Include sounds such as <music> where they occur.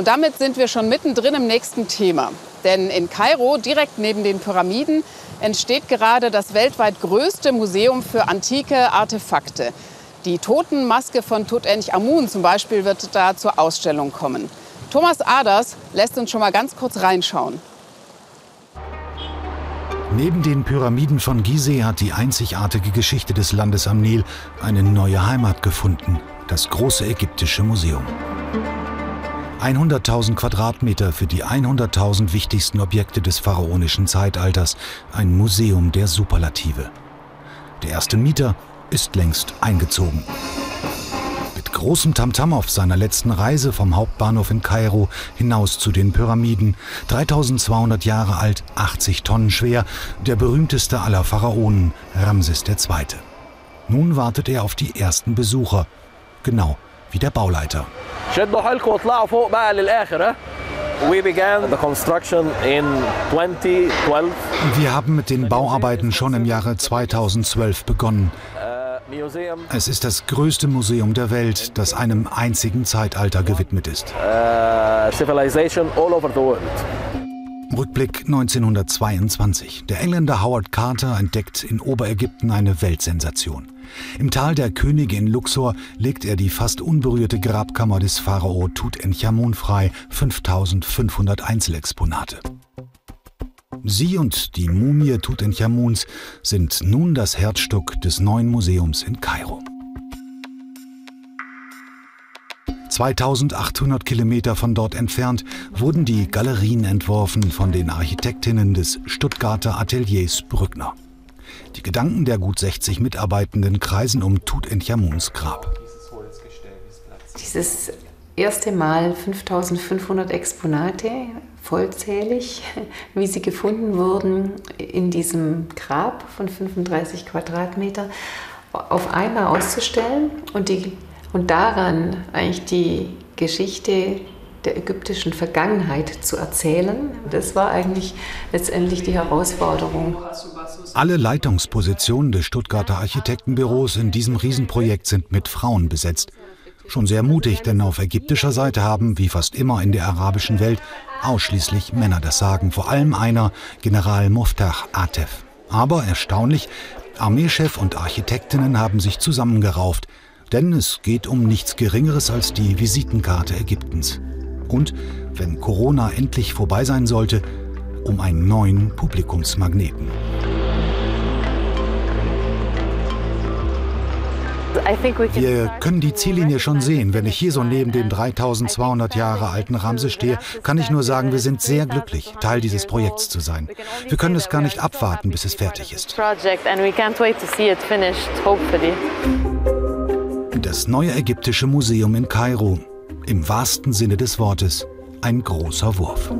Und damit sind wir schon mittendrin im nächsten Thema. Denn in Kairo, direkt neben den Pyramiden, entsteht gerade das weltweit größte Museum für antike Artefakte. Die Totenmaske von Tutanchamun zum Beispiel wird da zur Ausstellung kommen. Thomas Aders lässt uns schon mal ganz kurz reinschauen. Neben den Pyramiden von Gizeh hat die einzigartige Geschichte des Landes am Nil eine neue Heimat gefunden, das große ägyptische Museum. 100.000 Quadratmeter für die 100.000 wichtigsten Objekte des pharaonischen Zeitalters, ein Museum der Superlative. Der erste Mieter ist längst eingezogen. Mit großem Tamtam auf seiner letzten Reise vom Hauptbahnhof in Kairo hinaus zu den Pyramiden, 3200 Jahre alt, 80 Tonnen schwer, der berühmteste aller Pharaonen, Ramses II. Nun wartet er auf die ersten Besucher, genau wie der Bauleiter. We began the construction in 2012. Wir haben mit den Bauarbeiten schon im Jahre 2012 begonnen. Es ist das größte Museum der Welt, das einem einzigen Zeitalter gewidmet ist. Rückblick 1922. Der Engländer Howard Carter entdeckt in Oberägypten eine Weltsensation. Im Tal der Könige in Luxor legt er die fast unberührte Grabkammer des Pharao Tutanchamun frei, 5500 Einzelexponate. Sie und die Mumie Tutanchamuns sind nun das Herzstück des neuen Museums in Kairo. 2800 Kilometer von dort entfernt wurden die Galerien entworfen von den Architektinnen des Stuttgarter Ateliers Brückner. Die Gedanken der gut 60 Mitarbeitenden kreisen um Tutanchamuns Grab. Dieses erste Mal 5500 Exponate, vollzählig, <laughs> wie sie gefunden wurden in diesem Grab von 35 Quadratmeter, auf einmal auszustellen und, die, und daran eigentlich die Geschichte der ägyptischen Vergangenheit zu erzählen. Das war eigentlich letztendlich die Herausforderung. Alle Leitungspositionen des Stuttgarter Architektenbüros in diesem Riesenprojekt sind mit Frauen besetzt. Schon sehr mutig, denn auf ägyptischer Seite haben, wie fast immer in der arabischen Welt, ausschließlich Männer das Sagen, vor allem einer, General Muftach Atef. Aber erstaunlich, Armeechef und Architektinnen haben sich zusammengerauft, denn es geht um nichts Geringeres als die Visitenkarte Ägyptens. Und, wenn Corona endlich vorbei sein sollte, um einen neuen Publikumsmagneten. Wir können die Ziellinie schon sehen. Wenn ich hier so neben dem 3200 Jahre alten Ramse stehe, kann ich nur sagen, wir sind sehr glücklich, Teil dieses Projekts zu sein. Wir können es gar nicht abwarten, bis es fertig ist. Das neue ägyptische Museum in Kairo. Im wahrsten Sinne des Wortes ein großer Wurf.